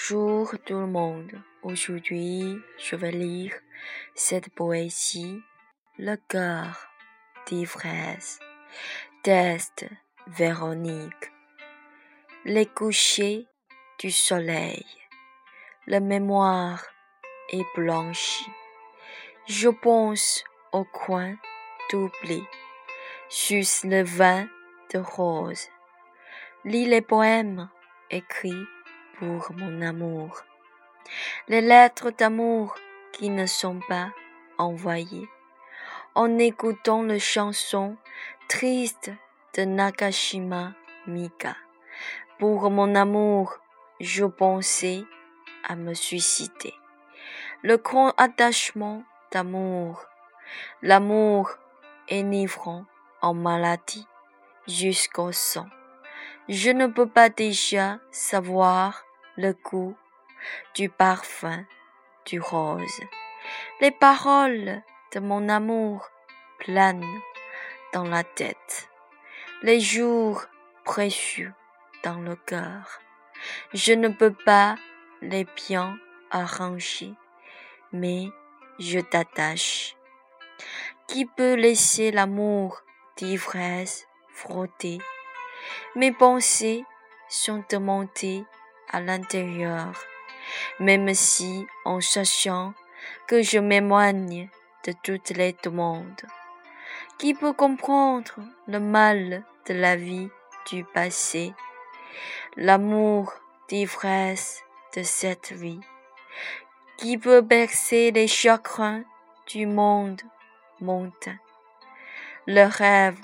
Bonjour tout le monde. Aujourd'hui, je vais lire cette poésie, Le cœur d'ivresse, Test Véronique. Les couchers du soleil, la mémoire est blanchie. Je pense au coin d'oubli, juste le vin de rose. Lis les poèmes écrits pour mon amour. Les lettres d'amour qui ne sont pas envoyées. En écoutant les chansons tristes de Nakashima Mika. Pour mon amour, je pensais à me suicider. Le grand attachement d'amour, l'amour enivrant en maladie jusqu'au sang. Je ne peux pas déjà savoir le goût du parfum du rose. Les paroles de mon amour planent dans la tête, les jours précieux dans le cœur. Je ne peux pas les bien arranger, mais je t'attache. Qui peut laisser l'amour d'ivresse frotter? Mes pensées sont montées à l'intérieur, même si en sachant que je m'éloigne de toutes les demandes. Qui peut comprendre le mal de la vie du passé, l'amour d'ivresse de cette vie? Qui peut bercer les chagrins du monde montain? Le rêve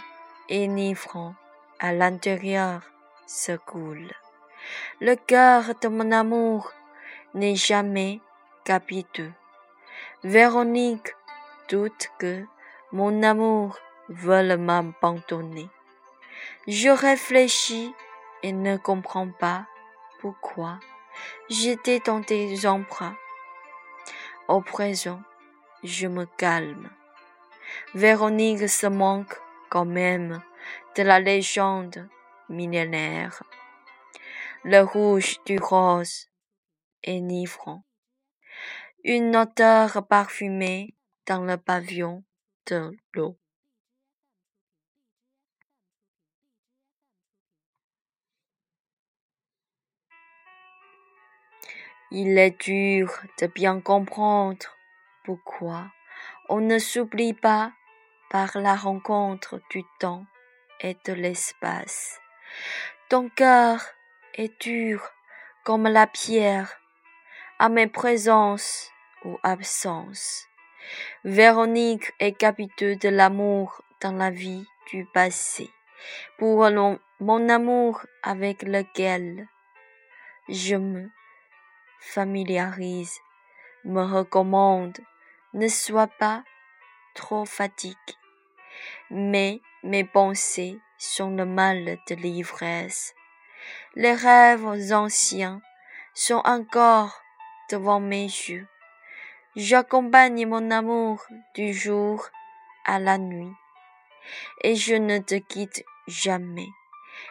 enivrant à l'intérieur se coule. Le cœur de mon amour n'est jamais capiteux. Véronique doute que mon amour veuille m'abandonner. Je réfléchis et ne comprends pas pourquoi j'étais dans tes emprunts. Au présent, je me calme. Véronique se manque quand même de la légende millénaire le rouge du rose enivrant, une odeur parfumée dans le pavillon de l'eau. Il est dur de bien comprendre pourquoi on ne s'oublie pas par la rencontre du temps et de l'espace. Ton cœur est dur comme la pierre à mes présences ou absences. Véronique est capiteux de l'amour dans la vie du passé, pour mon amour avec lequel je me familiarise, me recommande, ne sois pas trop fatigué. Mais mes pensées sont le mal de l'ivresse. Les rêves anciens sont encore devant mes yeux. J'accompagne mon amour du jour à la nuit. Et je ne te quitte jamais.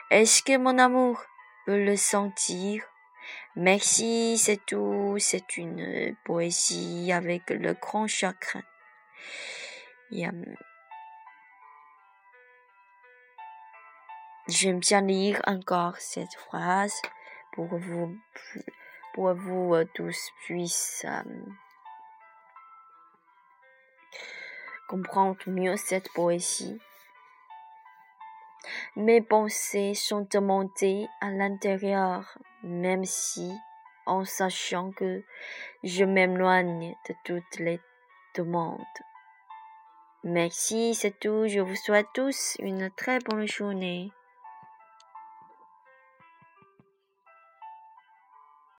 Est-ce que mon amour peut le sentir? Merci, c'est tout. C'est une poésie avec le grand chagrin. J'aime bien lire encore cette phrase pour vous, pour vous euh, tous puissent euh, comprendre mieux cette poésie. Mes pensées sont montées à l'intérieur, même si, en sachant que je m'éloigne de toutes les demandes. Merci, c'est tout. Je vous souhaite tous une très bonne journée.